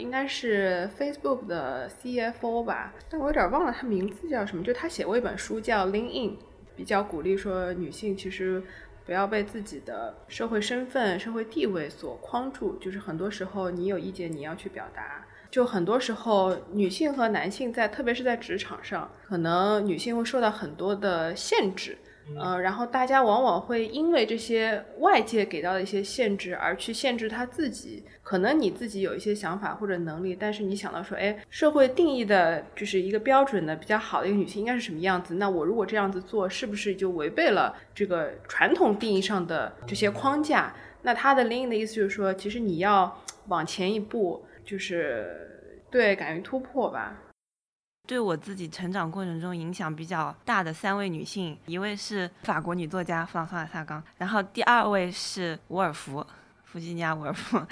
应该是 Facebook 的 CFO 吧，但我有点忘了他名字叫什么。就他写过一本书叫《Lean In》，比较鼓励说女性其实不要被自己的社会身份、社会地位所框住，就是很多时候你有意见你要去表达。就很多时候，女性和男性在，特别是在职场上，可能女性会受到很多的限制。呃，然后大家往往会因为这些外界给到的一些限制而去限制他自己。可能你自己有一些想法或者能力，但是你想到说，哎，社会定义的就是一个标准的比较好的一个女性应该是什么样子？那我如果这样子做，是不是就违背了这个传统定义上的这些框架？那他的另一的意思就是说，其实你要往前一步，就是对，敢于突破吧。对我自己成长过程中影响比较大的三位女性，一位是法国女作家弗朗索瓦萨冈，然后第二位是伍尔夫，弗吉尼亚·伍尔夫，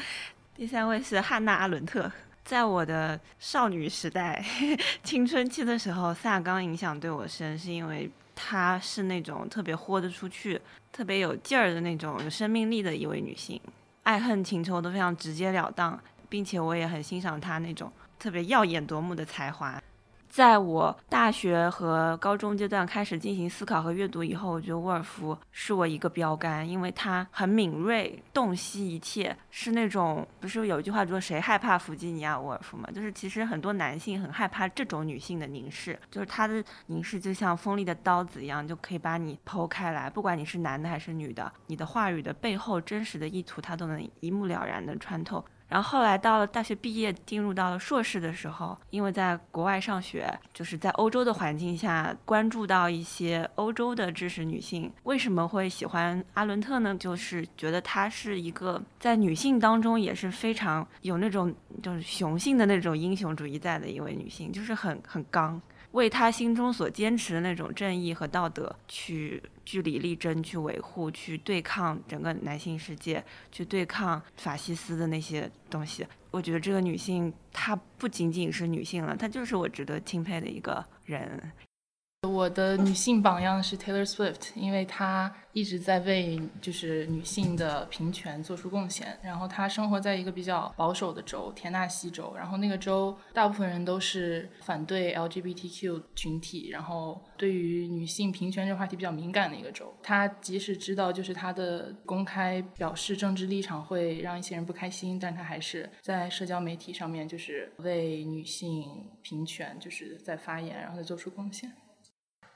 第三位是汉娜·阿伦特。在我的少女时代、青春期的时候，萨冈影响对我深，是因为她是那种特别豁得出去、特别有劲儿的那种有生命力的一位女性，爱恨情仇都非常直截了当，并且我也很欣赏她那种特别耀眼夺目的才华。在我大学和高中阶段开始进行思考和阅读以后，我觉得沃尔夫是我一个标杆，因为他很敏锐，洞悉一切，是那种不是有一句话说谁害怕弗吉尼亚·沃尔夫嘛？就是其实很多男性很害怕这种女性的凝视，就是她的凝视就像锋利的刀子一样，就可以把你剖开来，不管你是男的还是女的，你的话语的背后真实的意图，他都能一目了然的穿透。然后后来到了大学毕业，进入到了硕士的时候，因为在国外上学，就是在欧洲的环境下，关注到一些欧洲的知识女性，为什么会喜欢阿伦特呢？就是觉得她是一个在女性当中也是非常有那种就是雄性的那种英雄主义在的一位女性，就是很很刚。为他心中所坚持的那种正义和道德去据理力争，去维护，去对抗整个男性世界，去对抗法西斯的那些东西。我觉得这个女性，她不仅仅是女性了，她就是我值得钦佩的一个人。我的女性榜样是 Taylor Swift，因为她一直在为就是女性的平权做出贡献。然后她生活在一个比较保守的州——田纳西州，然后那个州大部分人都是反对 LGBTQ 群体，然后对于女性平权这个话题比较敏感的一个州。她即使知道就是她的公开表示政治立场会让一些人不开心，但她还是在社交媒体上面就是为女性平权就是在发言，然后在做出贡献。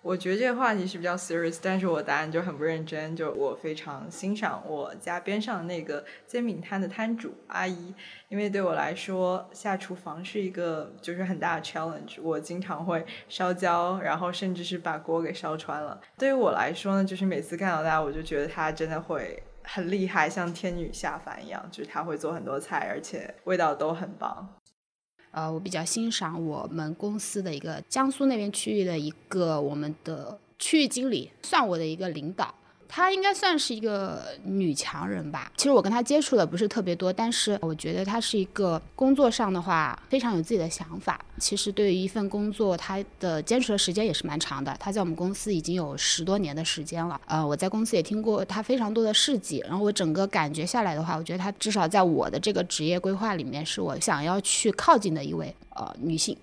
我觉得这个话题是比较 serious，但是我答案就很不认真。就我非常欣赏我家边上的那个煎饼摊的摊主阿姨，因为对我来说下厨房是一个就是很大的 challenge。我经常会烧焦，然后甚至是把锅给烧穿了。对于我来说呢，就是每次看到她，我就觉得她真的会很厉害，像天女下凡一样，就是她会做很多菜，而且味道都很棒。呃，我比较欣赏我们公司的一个江苏那边区域的一个我们的区域经理，算我的一个领导。她应该算是一个女强人吧。其实我跟她接触的不是特别多，但是我觉得她是一个工作上的话非常有自己的想法。其实对于一份工作，她的坚持的时间也是蛮长的。她在我们公司已经有十多年的时间了。呃，我在公司也听过她非常多的事迹。然后我整个感觉下来的话，我觉得她至少在我的这个职业规划里面，是我想要去靠近的一位呃女性。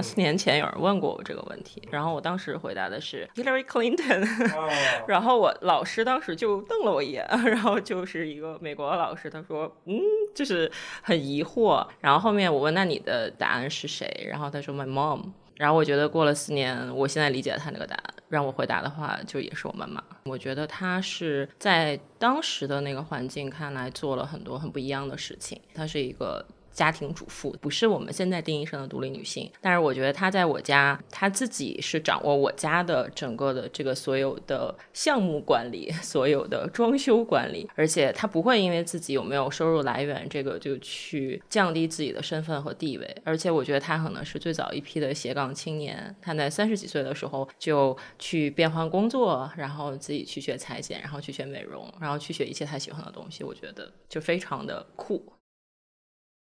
四年前有人问过我这个问题，然后我当时回答的是 Hillary Clinton，然后我老师当时就瞪了我一眼，然后就是一个美国老师，他说，嗯，就是很疑惑，然后后面我问那你的答案是谁，然后他说 My mom，然后我觉得过了四年，我现在理解了他那个答案，让我回答的话就也是我妈妈，我觉得她是在当时的那个环境看来做了很多很不一样的事情，她是一个。家庭主妇不是我们现在定义上的独立女性，但是我觉得她在我家，她自己是掌握我家的整个的这个所有的项目管理，所有的装修管理，而且她不会因为自己有没有收入来源这个就去降低自己的身份和地位，而且我觉得她可能是最早一批的斜杠青年，她在三十几岁的时候就去变换工作，然后自己去学裁剪，然后去学美容，然后去学一切她喜欢的东西，我觉得就非常的酷。